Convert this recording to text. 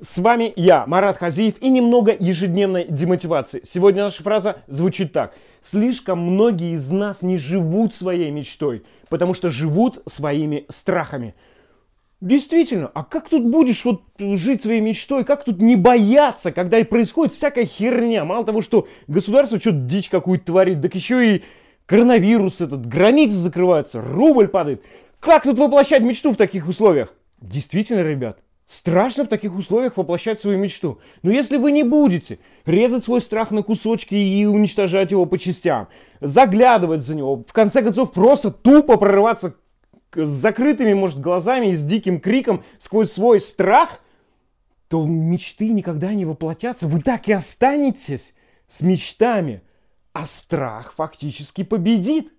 С вами я, Марат Хазиев, и немного ежедневной демотивации. Сегодня наша фраза звучит так. Слишком многие из нас не живут своей мечтой, потому что живут своими страхами. Действительно, а как тут будешь вот жить своей мечтой, как тут не бояться, когда и происходит всякая херня? Мало того, что государство что-то дичь какую-то творит, так еще и коронавирус этот, границы закрываются, рубль падает. Как тут воплощать мечту в таких условиях? Действительно, ребят, Страшно в таких условиях воплощать свою мечту. Но если вы не будете резать свой страх на кусочки и уничтожать его по частям, заглядывать за него, в конце концов просто тупо прорываться с закрытыми, может, глазами и с диким криком сквозь свой страх, то мечты никогда не воплотятся. Вы так и останетесь с мечтами, а страх фактически победит.